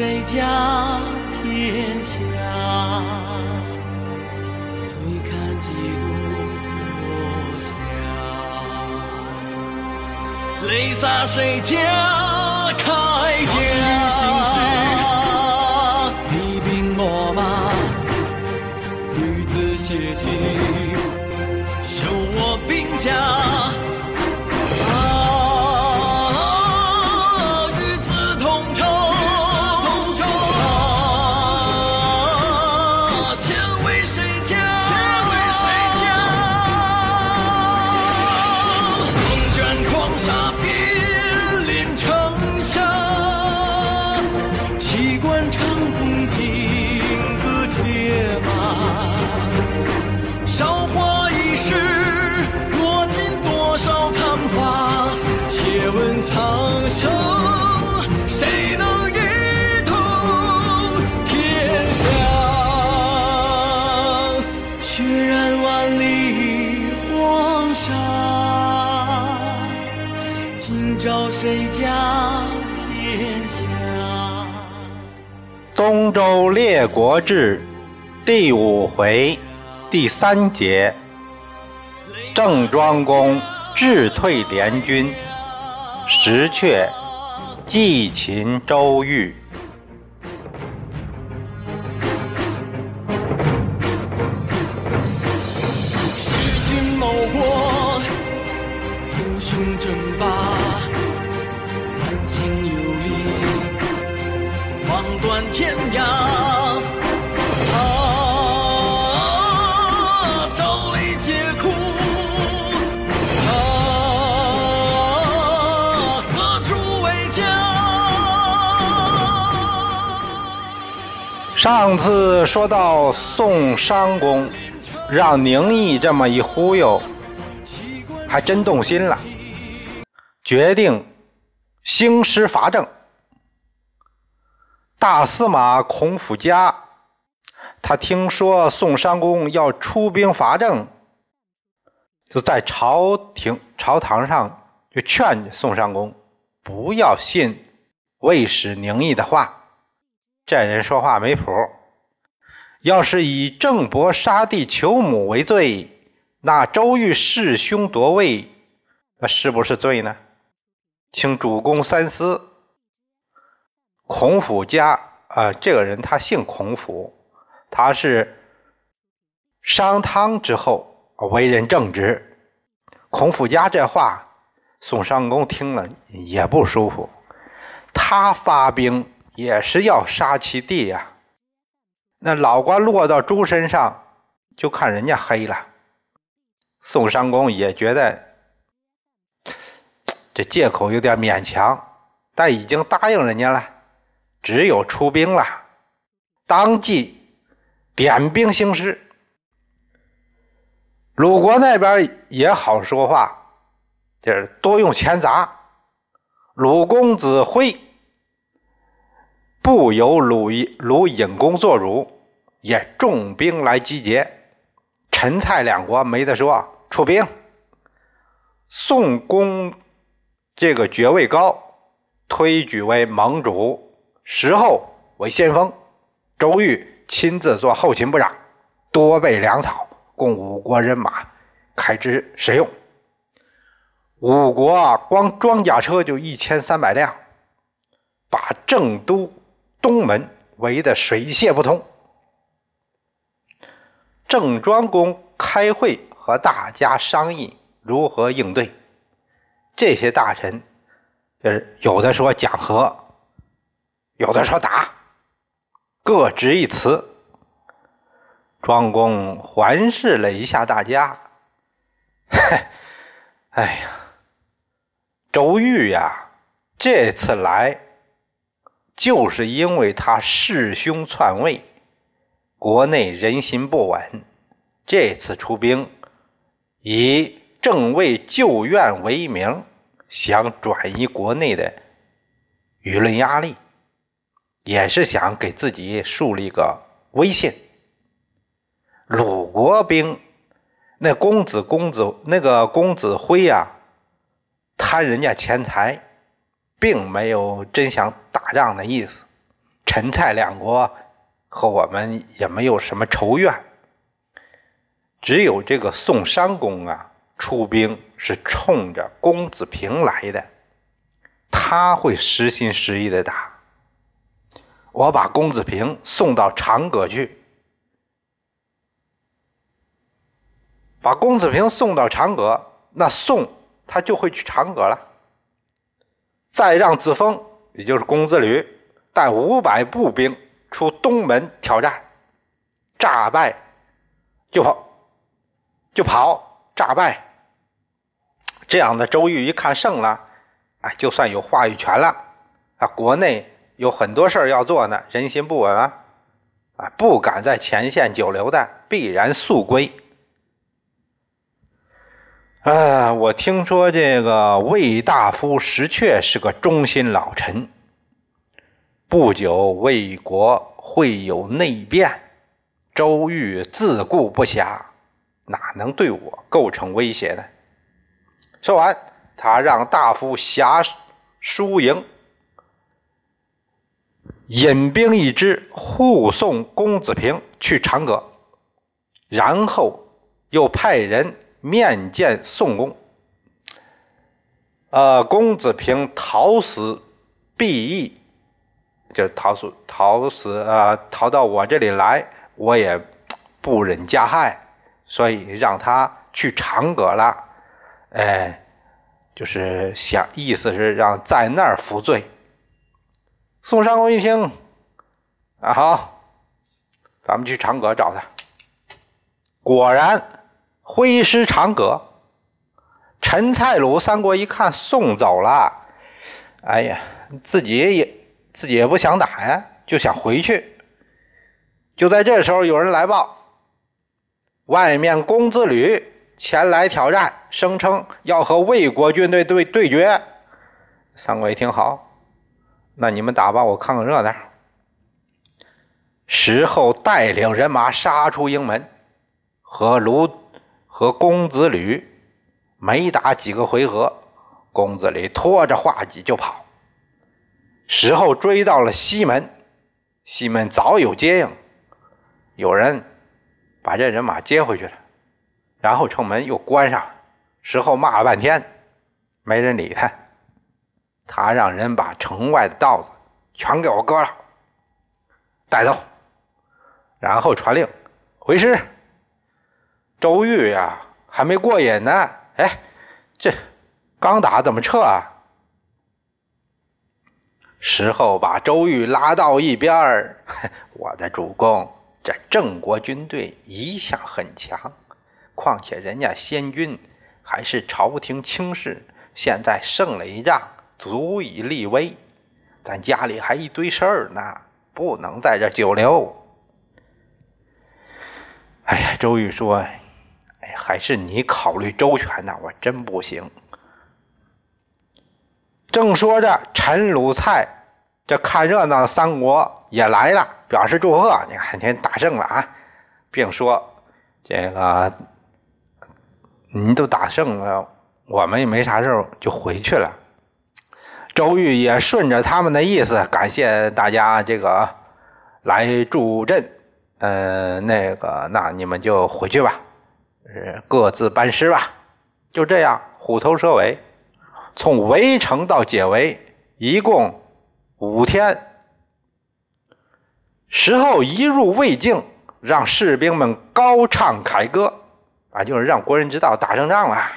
谁家天下？醉看几度落霞，泪洒谁家铠甲？你兵我马，女子写信，绣我兵《东周列国志》第五回第三节：郑庄公智退联军，石阙祭秦周瑜。上次说到宋商公让宁毅这么一忽悠，还真动心了，决定兴师伐郑。大司马孔府家，他听说宋商公要出兵伐郑，就在朝廷朝堂上就劝宋商公不要信魏使宁毅的话。这人说话没谱。要是以郑伯杀弟求母为罪，那周瑜弑兄夺位，那是不是罪呢？请主公三思。孔府家啊，这个人他姓孔府，他是商汤之后，为人正直。孔府家这话，宋商公听了也不舒服。他发兵。也是要杀其弟呀，那老瓜落到猪身上，就看人家黑了。宋商公也觉得这借口有点勉强，但已经答应人家了，只有出兵了，当即点兵兴师。鲁国那边也好说话，就是多用钱砸。鲁公子辉。不由鲁鲁隐公做主，也重兵来集结。陈蔡两国没得说，出兵。宋公这个爵位高，推举为盟主，时候为先锋。周瑜亲自做后勤部长，多备粮草，供五国人马开支使用。五国啊光装甲车就一千三百辆，把郑都。东门围得水泄不通。郑庄公开会和大家商议如何应对。这些大臣就是有的说讲和，有的说打，各执一词。庄公环视了一下大家，哎呀，周瑜呀，这次来。就是因为他弑兄篡位，国内人心不稳，这次出兵以正位救院为名，想转移国内的舆论压力，也是想给自己树立个威信。鲁国兵那公子公子那个公子辉呀，贪人家钱财。并没有真想打仗的意思，陈蔡两国和我们也没有什么仇怨，只有这个宋襄公啊，出兵是冲着公子平来的，他会实心实意的打。我把公子平送到长葛去，把公子平送到长葛，那宋他就会去长葛了。再让子封，也就是公子吕，带五百步兵出东门挑战，诈败就跑，就跑，诈败。这样的周瑜一看胜了，哎，就算有话语权了啊，国内。有很多事儿要做呢，人心不稳啊，啊，不敢在前线久留的，必然速归。啊，我听说这个魏大夫石阙是个忠心老臣，不久魏国会有内变，周瑜自顾不暇，哪能对我构成威胁呢？说完，他让大夫辖输赢。引兵一支护送公子平去长葛，然后又派人面见宋公。呃，公子平逃死避役，就是逃死逃死啊，逃到我这里来，我也不忍加害，所以让他去长葛了。哎，就是想意思是让在那儿服罪。宋襄公一听，啊好，咱们去长葛找他。果然挥师长葛。陈蔡鲁三国一看送走了，哎呀，自己也自己也不想打呀，就想回去。就在这时候，有人来报，外面公子吕前来挑战，声称要和魏国军队对对决。三国一听，好。那你们打吧，我看看热闹。时候带领人马杀出营门，和卢和公子吕没打几个回合，公子吕拖着画戟就跑。时候追到了西门，西门早有接应，有人把这人马接回去了，然后城门又关上了。时候骂了半天，没人理他。他让人把城外的稻子全给我割了，带走，然后传令回师。周瑜呀，还没过瘾呢，哎，这刚打怎么撤啊？时候把周瑜拉到一边儿，我的主公，这郑国军队一向很强，况且人家先君还是朝廷卿士，现在胜了一仗。足以立威，咱家里还一堆事儿呢，不能在这久留。哎呀，周瑜说：“，还是你考虑周全呐，我真不行。”正说着，陈鲁蔡这看热闹三国也来了，表示祝贺。你看，天打胜了啊，并说：“这个，你都打胜了，我们也没啥事就回去了。”周瑜也顺着他们的意思，感谢大家这个来助阵。呃，那个，那你们就回去吧，各自班师吧。就这样，虎头蛇尾，从围城到解围，一共五天。时候一入魏境，让士兵们高唱凯歌，啊，就是让国人知道打胜仗了。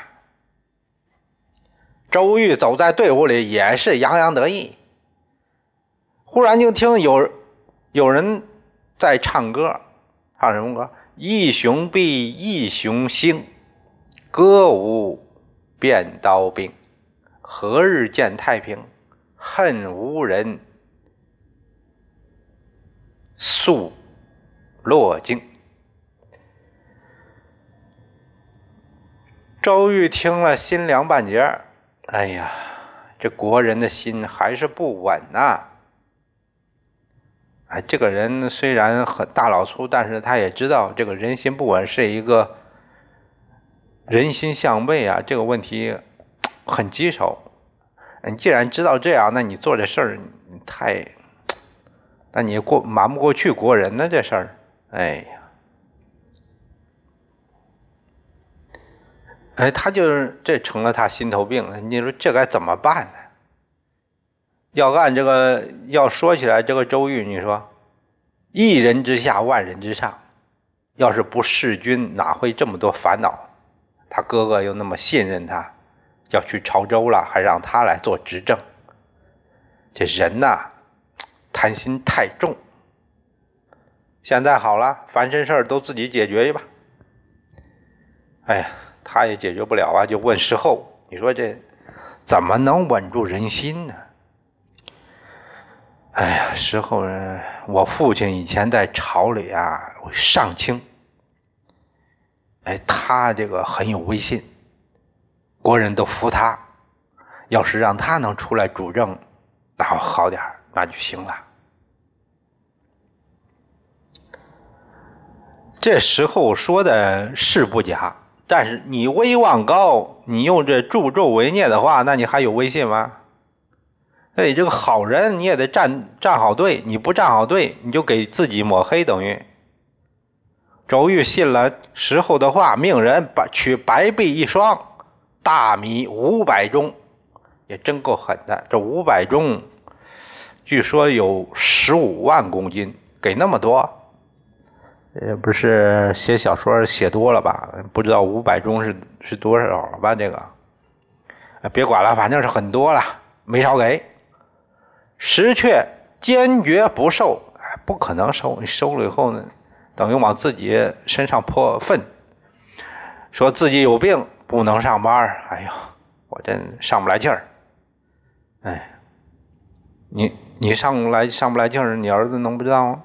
周瑜走在队伍里，也是洋洋得意。忽然就听有有人在唱歌，唱什么歌？一雄必一雄兴，歌舞变刀兵。何日见太平？恨无人诉落尽。周瑜听了，心凉半截哎呀，这国人的心还是不稳呐！哎，这个人虽然很大老粗，但是他也知道这个人心不稳是一个人心向背啊，这个问题很棘手。你既然知道这样，那你做这事儿太那你过瞒不过去国人呢？这事儿，哎呀，哎，他就是这成了他心头病了。你说这该怎么办呢？要按这个要说起来，这个周瑜，你说一人之下，万人之上，要是不弑君，哪会这么多烦恼？他哥哥又那么信任他，要去潮州了，还让他来做执政。这人呐。贪心太重，现在好了，烦身事儿都自己解决去吧。哎呀，他也解决不了啊，就问石厚，你说这怎么能稳住人心呢？哎呀，石厚，我父亲以前在朝里啊，上卿，哎，他这个很有威信，国人都服他。要是让他能出来主政，那好点那就行了。这时候说的是不假，但是你威望高，你用这助纣为虐的话，那你还有威信吗？哎，这个好人你也得站站好队，你不站好队，你就给自己抹黑，等于。周瑜信了石厚的话，命人把取白璧一双，大米五百钟，也真够狠的。这五百钟。据说有十五万公斤，给那么多，也不是写小说写多了吧？不知道五百钟是是多少了吧？这个，别管了，反正是很多了，没少给。石阙坚决不收，不可能收，你收了以后呢，等于往自己身上泼粪，说自己有病不能上班。哎呀，我真上不来气儿，哎。你你上来上不来劲儿，你儿子能不知道吗？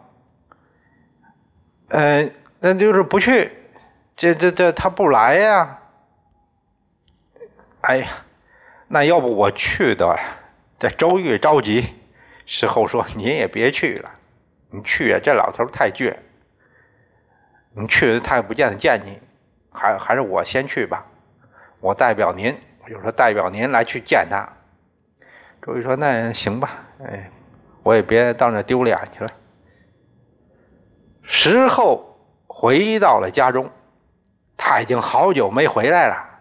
呃，那就是不去，这这这他不来呀。哎呀，那要不我去得了。这周玉着急，事后说您也别去了，你去啊，这老头太倔，你去他也不见得见你，还还是我先去吧，我代表您，我就说代表您来去见他。周瑜说：“那行吧，哎，我也别到那丢脸去了。”时候回到了家中，他已经好久没回来了。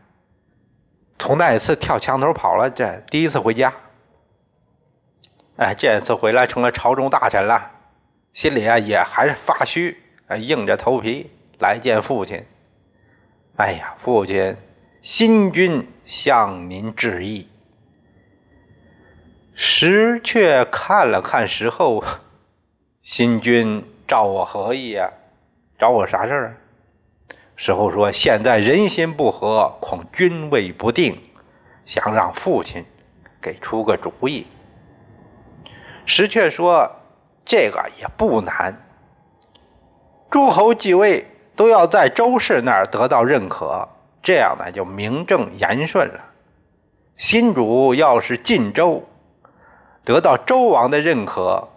从那一次跳墙头跑了，这第一次回家。哎，这次回来成了朝中大臣了，心里啊也还是发虚，硬着头皮来见父亲。哎呀，父亲，新君向您致意。石却看了看石后，新君找我何意呀？找我啥事儿？石后说：“现在人心不和，恐君位不定，想让父亲给出个主意。”石却说：“这个也不难，诸侯继位都要在周氏那儿得到认可，这样呢就名正言顺了。新主要是晋州。”得到周王的认可，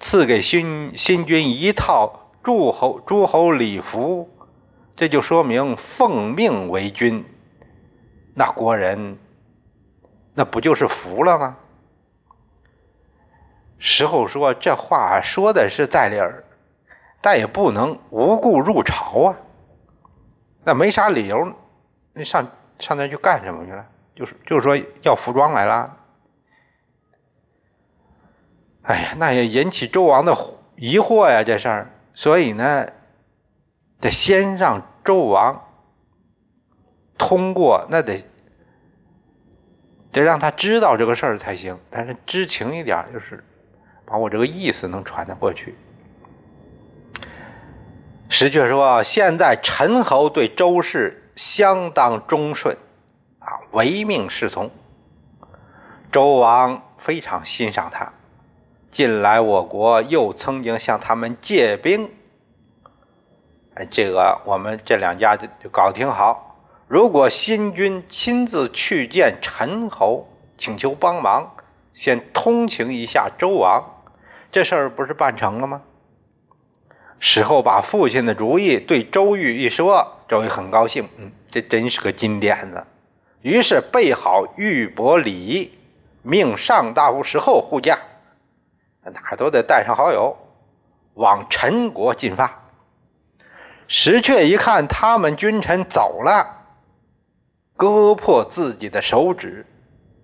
赐给新新君一套诸侯诸侯礼服，这就说明奉命为君。那国人，那不就是服了吗？石后说这话说的是在理儿，但也不能无故入朝啊。那没啥理由，那上上那去干什么去了？就是就是说要服装来了。哎呀，那也引起周王的疑惑呀，这事儿。所以呢，得先让周王通过，那得得让他知道这个事儿才行。但是知情一点，就是把我这个意思能传得过去。石阙说：“现在陈侯对周氏相当忠顺，啊，唯命是从。周王非常欣赏他。”近来我国又曾经向他们借兵，哎，这个我们这两家就就搞得挺好。如果新君亲自去见陈侯，请求帮忙，先通情一下周王，这事儿不是办成了吗？事后把父亲的主意对周瑜一说，周瑜很高兴，嗯，这真是个金点子。于是备好玉帛礼，命上大夫石后护驾。哪都得带上好友，往陈国进发。石阙一看他们君臣走了，割破自己的手指，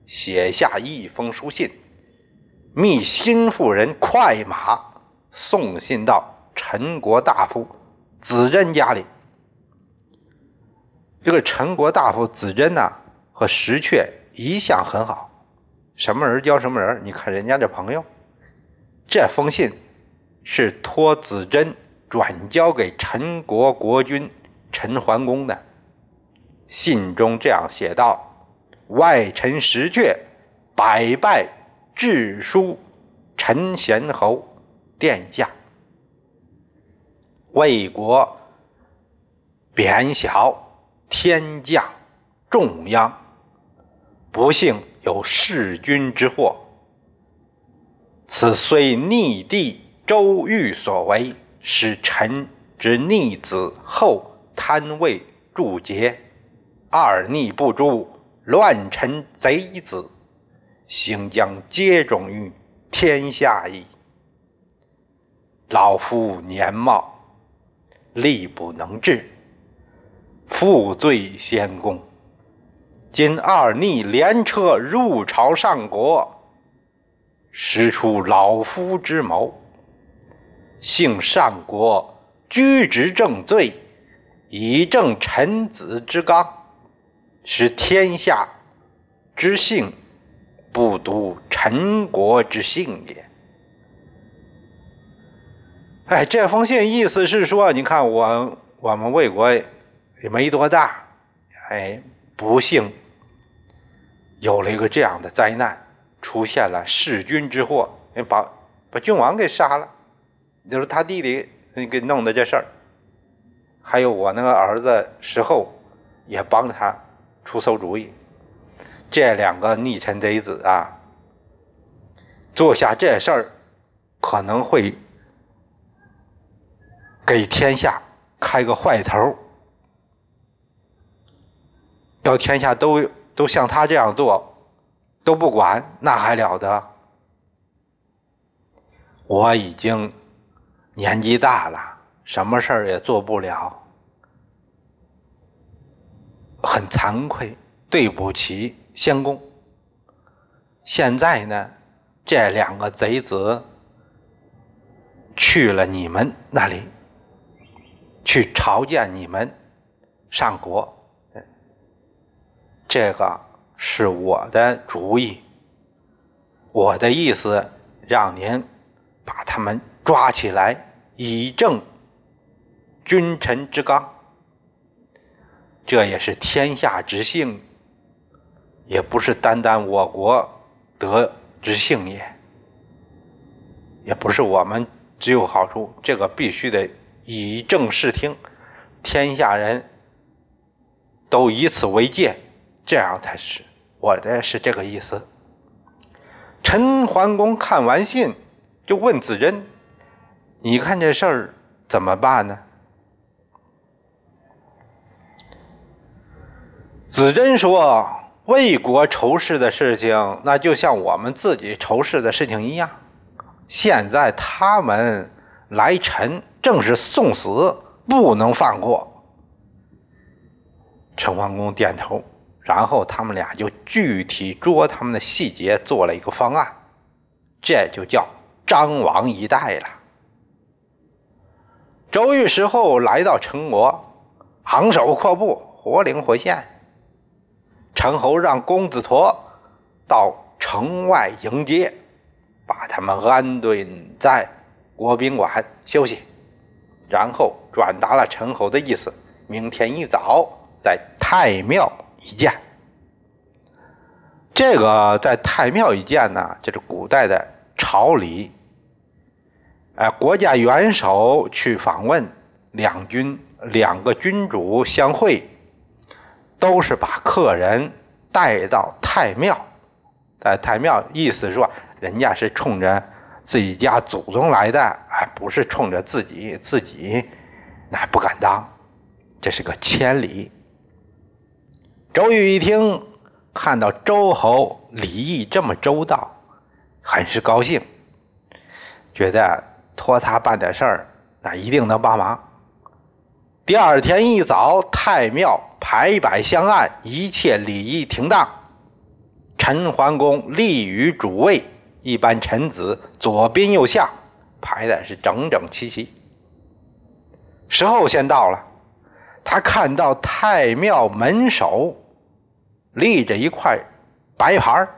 写下一封书信，密心腹人快马送信到陈国大夫子珍家里。这个陈国大夫子珍呐，和石阙一向很好，什么人交什么人。你看人家这朋友，这封信是托子珍转交给陈国国君陈桓公的。信中这样写道：“外臣石阙百拜致书陈贤侯殿下，魏国贬小。”天降重殃，不幸有弑君之祸。此虽逆帝周瑜所为，使臣之逆子后贪位助节，二逆不诛，乱臣贼子，行将皆种于天下矣。老夫年茂，力不能治。负罪先公，今二逆连车入朝上国，实出老夫之谋。幸上国居执正罪，以正臣子之纲，使天下之幸，不独陈国之幸也。哎，这封信意思是说，你看我我们魏国。也没多大，哎，不幸有了一个这样的灾难，出现了弑君之祸，把把君王给杀了，就是他弟弟给弄的这事儿。还有我那个儿子石厚也帮他出馊主意，这两个逆臣贼子啊，做下这事儿，可能会给天下开个坏头。要天下都都像他这样做，都不管，那还了得？我已经年纪大了，什么事儿也做不了，很惭愧，对不起先公。现在呢，这两个贼子去了你们那里，去朝见你们上国。这个是我的主意，我的意思让您把他们抓起来，以正君臣之纲。这也是天下之幸，也不是单单我国得之幸也，也不是我们只有好处。这个必须得以正视听，天下人都以此为戒。这样才是，我的是这个意思。陈桓公看完信，就问子珍：“你看这事儿怎么办呢？”子珍说：“魏国仇视的事情，那就像我们自己仇视的事情一样。现在他们来陈，正是送死，不能放过。”陈桓公点头。然后他们俩就具体捉他们的细节做了一个方案，这就叫张王一代了。周瑜时候来到陈国，昂首阔步，活灵活现。陈侯让公子佗到城外迎接，把他们安顿在国宾馆休息，然后转达了陈侯的意思：明天一早在太庙。一见，这个在太庙一见呢，就是古代的朝礼。哎，国家元首去访问，两军两个君主相会，都是把客人带到太庙。在太庙，意思说人家是冲着自己家祖宗来的，哎，不是冲着自己自己，那不敢当，这是个千里。周瑜一听，看到周侯礼义这么周到，很是高兴，觉得托他办点事儿，那一定能帮忙。第二天一早，太庙排摆香案，一切礼仪停当。陈桓公立于主位，一班臣子左宾右下，排的是整整齐齐。时候先到了，他看到太庙门首立着一块白牌，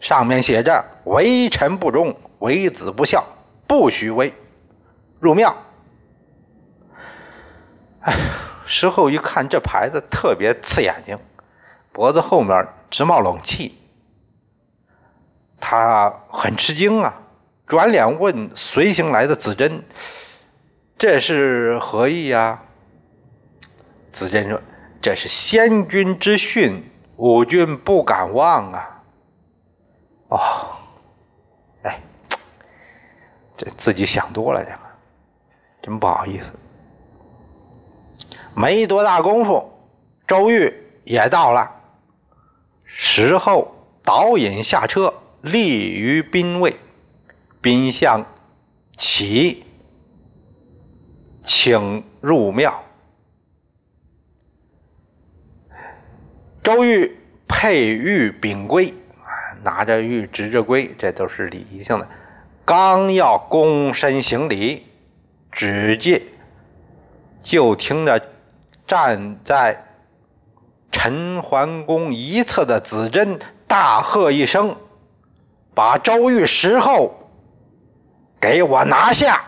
上面写着“为臣不忠，为子不孝，不许为入庙”。哎，事后一看，这牌子特别刺眼睛，脖子后面直冒冷气。他很吃惊啊，转脸问随行来的子珍：“这是何意呀？”子珍说：“这是先君之训，吾君不敢忘啊。”哦，哎，这自己想多了，这个真不好意思。没多大功夫，周瑜也到了。时候导引下车，立于宾位，宾相起，请入庙。周瑜佩玉秉圭，拿着玉，执着圭，这都是礼仪性的。刚要躬身行礼，只见就听着。站在陈桓公一侧的子珍大喝一声：“把周玉石后给我拿下！”